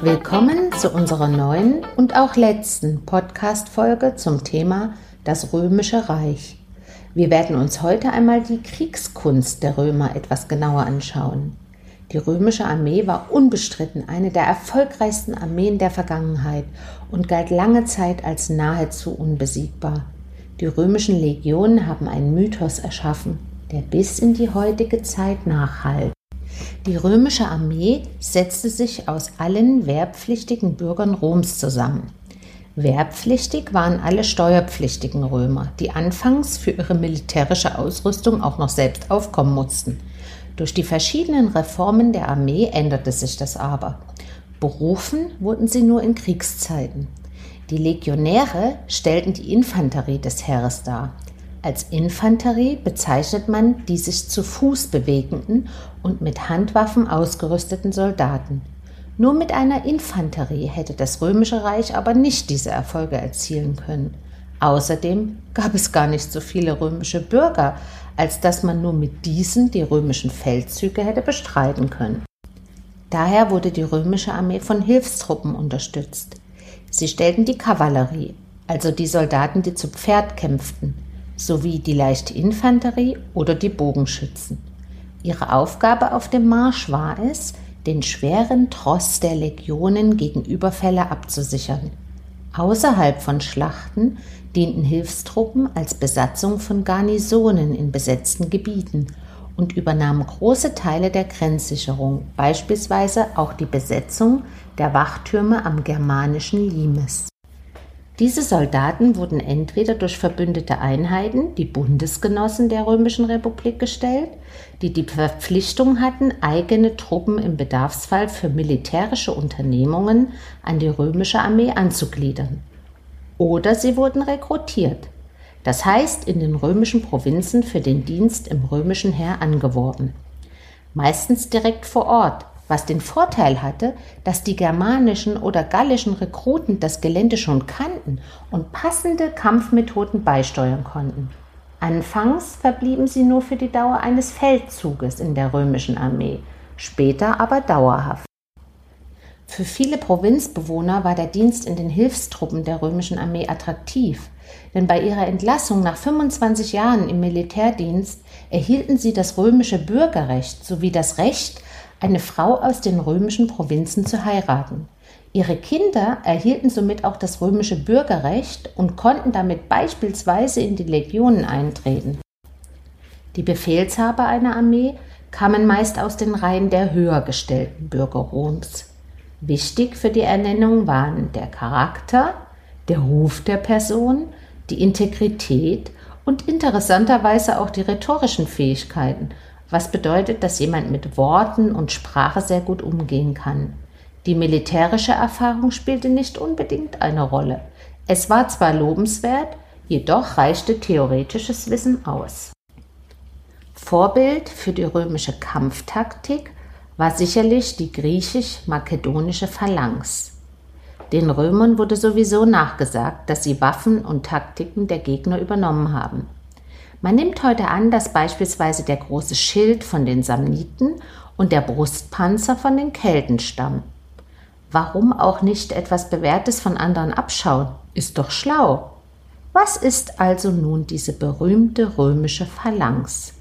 Willkommen zu unserer neuen und auch letzten Podcast-Folge zum Thema das Römische Reich. Wir werden uns heute einmal die Kriegskunst der Römer etwas genauer anschauen. Die römische Armee war unbestritten eine der erfolgreichsten Armeen der Vergangenheit und galt lange Zeit als nahezu unbesiegbar. Die römischen Legionen haben einen Mythos erschaffen, der bis in die heutige Zeit nachhalt. Die römische Armee setzte sich aus allen wehrpflichtigen Bürgern Roms zusammen. Wehrpflichtig waren alle steuerpflichtigen Römer, die anfangs für ihre militärische Ausrüstung auch noch selbst aufkommen mussten. Durch die verschiedenen Reformen der Armee änderte sich das aber. Berufen wurden sie nur in Kriegszeiten. Die Legionäre stellten die Infanterie des Heeres dar. Als Infanterie bezeichnet man die sich zu Fuß bewegenden und mit Handwaffen ausgerüsteten Soldaten. Nur mit einer Infanterie hätte das römische Reich aber nicht diese Erfolge erzielen können. Außerdem gab es gar nicht so viele römische Bürger, als dass man nur mit diesen die römischen Feldzüge hätte bestreiten können. Daher wurde die römische Armee von Hilfstruppen unterstützt. Sie stellten die Kavallerie, also die Soldaten, die zu Pferd kämpften, sowie die leichte Infanterie oder die Bogenschützen. Ihre Aufgabe auf dem Marsch war es, den schweren Tross der Legionen gegen Überfälle abzusichern. Außerhalb von Schlachten dienten Hilfstruppen als Besatzung von Garnisonen in besetzten Gebieten und übernahmen große Teile der Grenzsicherung, beispielsweise auch die Besetzung der Wachtürme am germanischen Limes. Diese Soldaten wurden entweder durch verbündete Einheiten, die Bundesgenossen der Römischen Republik, gestellt, die die Verpflichtung hatten, eigene Truppen im Bedarfsfall für militärische Unternehmungen an die römische Armee anzugliedern. Oder sie wurden rekrutiert, das heißt in den römischen Provinzen für den Dienst im römischen Heer angeworben. Meistens direkt vor Ort, was den Vorteil hatte, dass die germanischen oder gallischen Rekruten das Gelände schon kannten und passende Kampfmethoden beisteuern konnten. Anfangs verblieben sie nur für die Dauer eines Feldzuges in der römischen Armee, später aber dauerhaft. Für viele Provinzbewohner war der Dienst in den Hilfstruppen der römischen Armee attraktiv, denn bei ihrer Entlassung nach 25 Jahren im Militärdienst erhielten sie das römische Bürgerrecht sowie das Recht, eine Frau aus den römischen Provinzen zu heiraten. Ihre Kinder erhielten somit auch das römische Bürgerrecht und konnten damit beispielsweise in die Legionen eintreten. Die Befehlshaber einer Armee kamen meist aus den Reihen der höher gestellten Bürger Roms. Wichtig für die Ernennung waren der Charakter, der Ruf der Person, die Integrität und interessanterweise auch die rhetorischen Fähigkeiten, was bedeutet, dass jemand mit Worten und Sprache sehr gut umgehen kann. Die militärische Erfahrung spielte nicht unbedingt eine Rolle. Es war zwar lobenswert, jedoch reichte theoretisches Wissen aus. Vorbild für die römische Kampftaktik war sicherlich die griechisch-makedonische Phalanx. Den Römern wurde sowieso nachgesagt, dass sie Waffen und Taktiken der Gegner übernommen haben. Man nimmt heute an, dass beispielsweise der große Schild von den Samniten und der Brustpanzer von den Kelten stammen. Warum auch nicht etwas Bewährtes von anderen abschauen? Ist doch schlau. Was ist also nun diese berühmte römische Phalanx?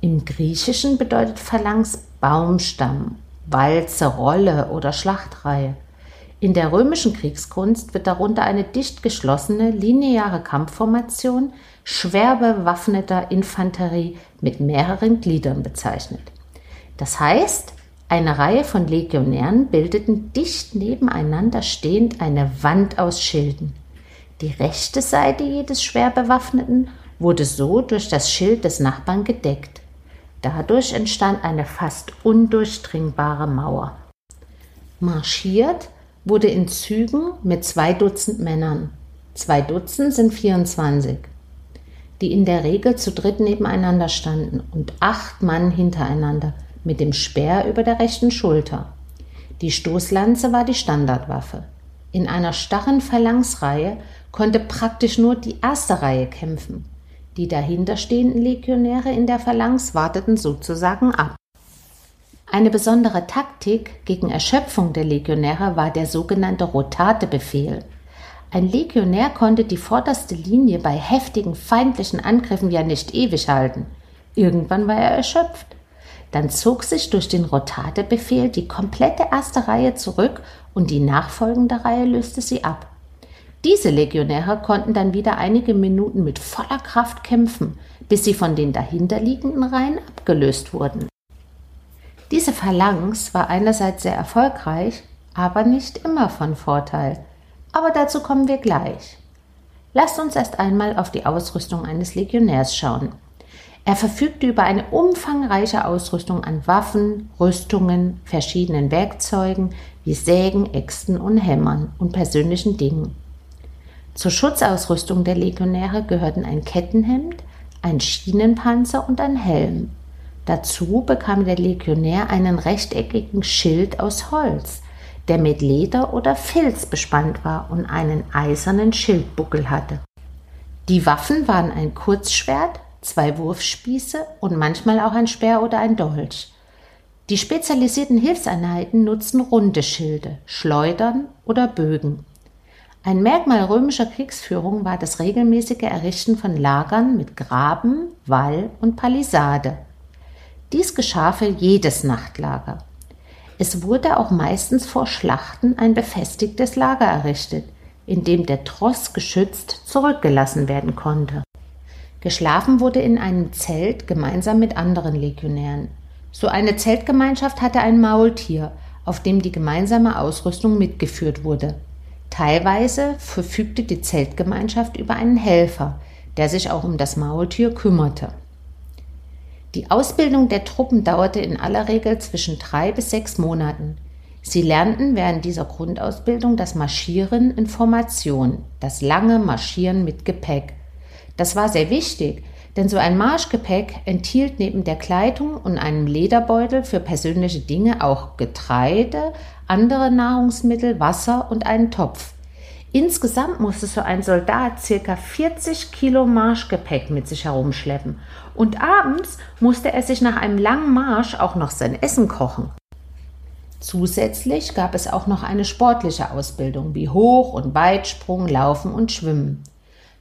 Im Griechischen bedeutet Phalanx Baumstamm, Walze, Rolle oder Schlachtreihe. In der römischen Kriegskunst wird darunter eine dicht geschlossene, lineare Kampfformation schwer bewaffneter Infanterie mit mehreren Gliedern bezeichnet. Das heißt, eine Reihe von Legionären bildeten dicht nebeneinander stehend eine Wand aus Schilden. Die rechte Seite jedes schwer bewaffneten wurde so durch das Schild des Nachbarn gedeckt. Dadurch entstand eine fast undurchdringbare Mauer. Marschiert wurde in Zügen mit zwei Dutzend Männern. Zwei Dutzend sind 24, die in der Regel zu dritt nebeneinander standen und acht Mann hintereinander mit dem Speer über der rechten Schulter. Die Stoßlanze war die Standardwaffe. In einer starren Phalanxreihe konnte praktisch nur die erste Reihe kämpfen. Die dahinterstehenden Legionäre in der Phalanx warteten sozusagen ab. Eine besondere Taktik gegen Erschöpfung der Legionäre war der sogenannte Rotate-Befehl. Ein Legionär konnte die vorderste Linie bei heftigen feindlichen Angriffen ja nicht ewig halten. Irgendwann war er erschöpft. Dann zog sich durch den Rotate-Befehl die komplette erste Reihe zurück und die nachfolgende Reihe löste sie ab. Diese Legionäre konnten dann wieder einige Minuten mit voller Kraft kämpfen, bis sie von den dahinterliegenden Reihen abgelöst wurden. Diese Phalanx war einerseits sehr erfolgreich, aber nicht immer von Vorteil. Aber dazu kommen wir gleich. Lasst uns erst einmal auf die Ausrüstung eines Legionärs schauen. Er verfügte über eine umfangreiche Ausrüstung an Waffen, Rüstungen, verschiedenen Werkzeugen wie Sägen, Äxten und Hämmern und persönlichen Dingen. Zur Schutzausrüstung der Legionäre gehörten ein Kettenhemd, ein Schienenpanzer und ein Helm. Dazu bekam der Legionär einen rechteckigen Schild aus Holz, der mit Leder oder Filz bespannt war und einen eisernen Schildbuckel hatte. Die Waffen waren ein Kurzschwert, zwei Wurfspieße und manchmal auch ein Speer oder ein Dolch. Die spezialisierten Hilfseinheiten nutzten runde Schilde, Schleudern oder Bögen. Ein Merkmal römischer Kriegsführung war das regelmäßige Errichten von Lagern mit Graben, Wall und Palisade. Dies geschah für jedes Nachtlager. Es wurde auch meistens vor Schlachten ein befestigtes Lager errichtet, in dem der Tross geschützt zurückgelassen werden konnte. Geschlafen wurde in einem Zelt gemeinsam mit anderen Legionären. So eine Zeltgemeinschaft hatte ein Maultier, auf dem die gemeinsame Ausrüstung mitgeführt wurde. Teilweise verfügte die Zeltgemeinschaft über einen Helfer, der sich auch um das Maultier kümmerte. Die Ausbildung der Truppen dauerte in aller Regel zwischen drei bis sechs Monaten. Sie lernten während dieser Grundausbildung das Marschieren in Formation, das lange Marschieren mit Gepäck. Das war sehr wichtig, denn so ein Marschgepäck enthielt neben der Kleidung und einem Lederbeutel für persönliche Dinge auch Getreide, andere Nahrungsmittel, Wasser und einen Topf. Insgesamt musste so ein Soldat ca. 40 Kilo Marschgepäck mit sich herumschleppen und abends musste er sich nach einem langen Marsch auch noch sein Essen kochen. Zusätzlich gab es auch noch eine sportliche Ausbildung wie Hoch- und Weitsprung, Laufen und Schwimmen.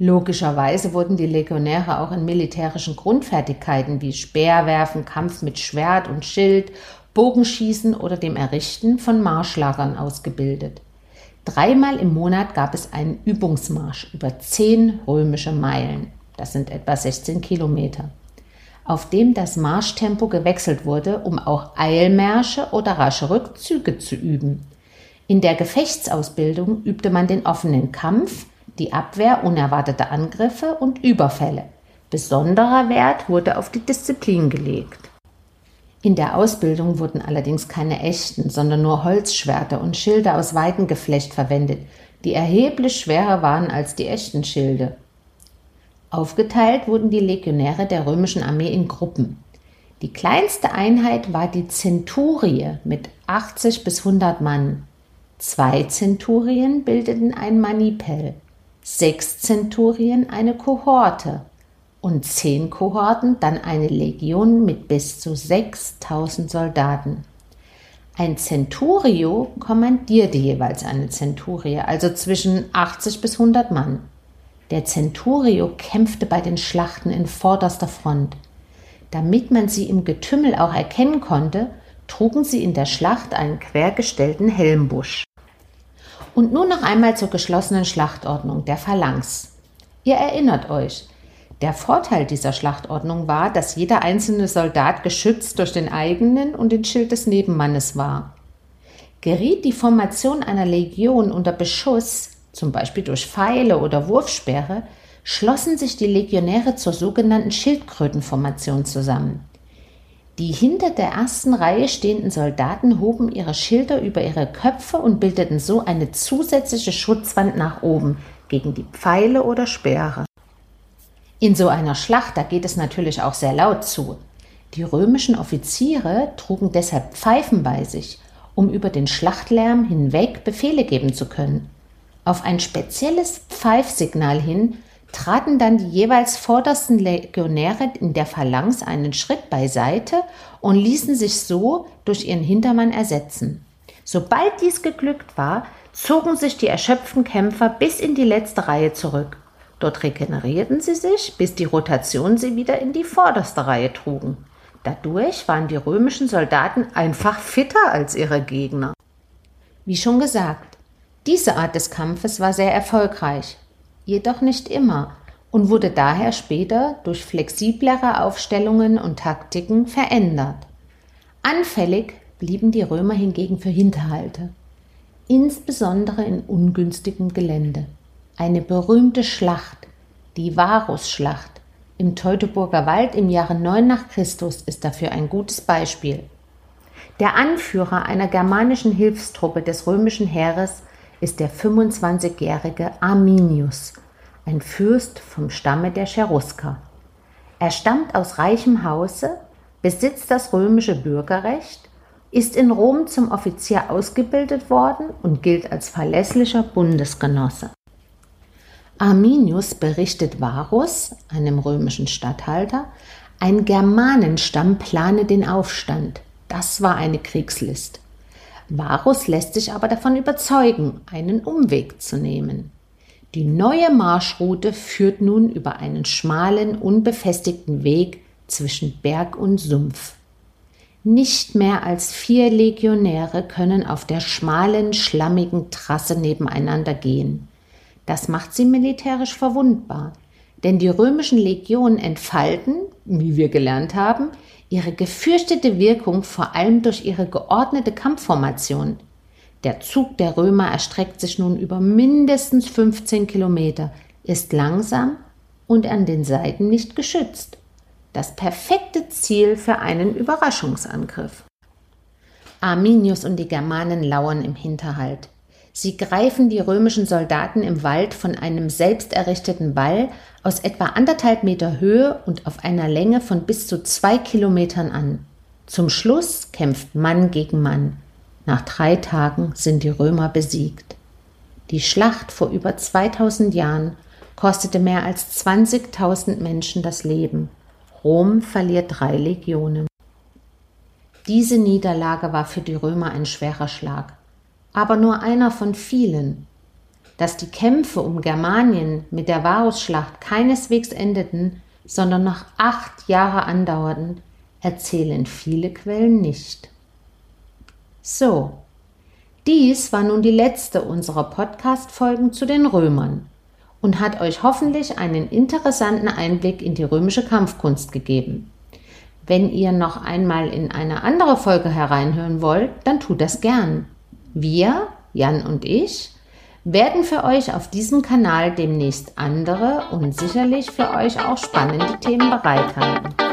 Logischerweise wurden die Legionäre auch in militärischen Grundfertigkeiten wie Speerwerfen, Kampf mit Schwert und Schild, Bogenschießen oder dem Errichten von Marschlagern ausgebildet. Dreimal im Monat gab es einen Übungsmarsch über zehn römische Meilen, das sind etwa 16 Kilometer, auf dem das Marschtempo gewechselt wurde, um auch Eilmärsche oder rasche Rückzüge zu üben. In der Gefechtsausbildung übte man den offenen Kampf, die Abwehr unerwarteter Angriffe und Überfälle. Besonderer Wert wurde auf die Disziplin gelegt. In der Ausbildung wurden allerdings keine echten, sondern nur Holzschwerter und Schilde aus Weidengeflecht verwendet, die erheblich schwerer waren als die echten Schilde. Aufgeteilt wurden die Legionäre der römischen Armee in Gruppen. Die kleinste Einheit war die Zenturie mit 80 bis 100 Mann. Zwei Zenturien bildeten ein Manipel sechs Zenturien eine Kohorte und zehn Kohorten dann eine Legion mit bis zu 6000 Soldaten. Ein Centurio kommandierte jeweils eine Zenturie, also zwischen 80 bis 100 Mann. Der Centurio kämpfte bei den Schlachten in vorderster Front. Damit man sie im Getümmel auch erkennen konnte, trugen sie in der Schlacht einen quergestellten Helmbusch. Und nun noch einmal zur geschlossenen Schlachtordnung der Phalanx. Ihr erinnert euch, der Vorteil dieser Schlachtordnung war, dass jeder einzelne Soldat geschützt durch den eigenen und den Schild des Nebenmannes war. Geriet die Formation einer Legion unter Beschuss, zum Beispiel durch Pfeile oder Wurfsperre, schlossen sich die Legionäre zur sogenannten Schildkrötenformation zusammen. Die hinter der ersten Reihe stehenden Soldaten hoben ihre Schilder über ihre Köpfe und bildeten so eine zusätzliche Schutzwand nach oben gegen die Pfeile oder Speere. In so einer Schlacht, da geht es natürlich auch sehr laut zu. Die römischen Offiziere trugen deshalb Pfeifen bei sich, um über den Schlachtlärm hinweg Befehle geben zu können. Auf ein spezielles Pfeifsignal hin traten dann die jeweils vordersten Legionäre in der Phalanx einen Schritt beiseite und ließen sich so durch ihren Hintermann ersetzen. Sobald dies geglückt war, zogen sich die erschöpften Kämpfer bis in die letzte Reihe zurück. Dort regenerierten sie sich, bis die Rotation sie wieder in die vorderste Reihe trugen. Dadurch waren die römischen Soldaten einfach fitter als ihre Gegner. Wie schon gesagt, diese Art des Kampfes war sehr erfolgreich, jedoch nicht immer und wurde daher später durch flexiblere Aufstellungen und Taktiken verändert. Anfällig blieben die Römer hingegen für Hinterhalte, insbesondere in ungünstigem Gelände. Eine berühmte Schlacht, die Varusschlacht im Teutoburger Wald im Jahre 9 nach Christus ist dafür ein gutes Beispiel. Der Anführer einer germanischen Hilfstruppe des römischen Heeres ist der 25-jährige Arminius, ein Fürst vom Stamme der Cherusker. Er stammt aus reichem Hause, besitzt das römische Bürgerrecht, ist in Rom zum Offizier ausgebildet worden und gilt als verlässlicher Bundesgenosse. Arminius berichtet Varus, einem römischen Statthalter, ein Germanenstamm plane den Aufstand. Das war eine Kriegslist. Varus lässt sich aber davon überzeugen, einen Umweg zu nehmen. Die neue Marschroute führt nun über einen schmalen, unbefestigten Weg zwischen Berg und Sumpf. Nicht mehr als vier Legionäre können auf der schmalen, schlammigen Trasse nebeneinander gehen. Das macht sie militärisch verwundbar, denn die römischen Legionen entfalten, wie wir gelernt haben, ihre gefürchtete Wirkung vor allem durch ihre geordnete Kampfformation. Der Zug der Römer erstreckt sich nun über mindestens 15 Kilometer, ist langsam und an den Seiten nicht geschützt. Das perfekte Ziel für einen Überraschungsangriff. Arminius und die Germanen lauern im Hinterhalt. Sie greifen die römischen Soldaten im Wald von einem selbst errichteten Wall aus etwa anderthalb Meter Höhe und auf einer Länge von bis zu zwei Kilometern an. Zum Schluss kämpft Mann gegen Mann. Nach drei Tagen sind die Römer besiegt. Die Schlacht vor über 2000 Jahren kostete mehr als 20.000 Menschen das Leben. Rom verliert drei Legionen. Diese Niederlage war für die Römer ein schwerer Schlag aber nur einer von vielen. Dass die Kämpfe um Germanien mit der Varusschlacht keineswegs endeten, sondern noch acht Jahre andauerten, erzählen viele Quellen nicht. So, dies war nun die letzte unserer Podcast-Folgen zu den Römern und hat euch hoffentlich einen interessanten Einblick in die römische Kampfkunst gegeben. Wenn ihr noch einmal in eine andere Folge hereinhören wollt, dann tut das gern. Wir, Jan und ich, werden für euch auf diesem Kanal demnächst andere und sicherlich für euch auch spannende Themen bereithalten.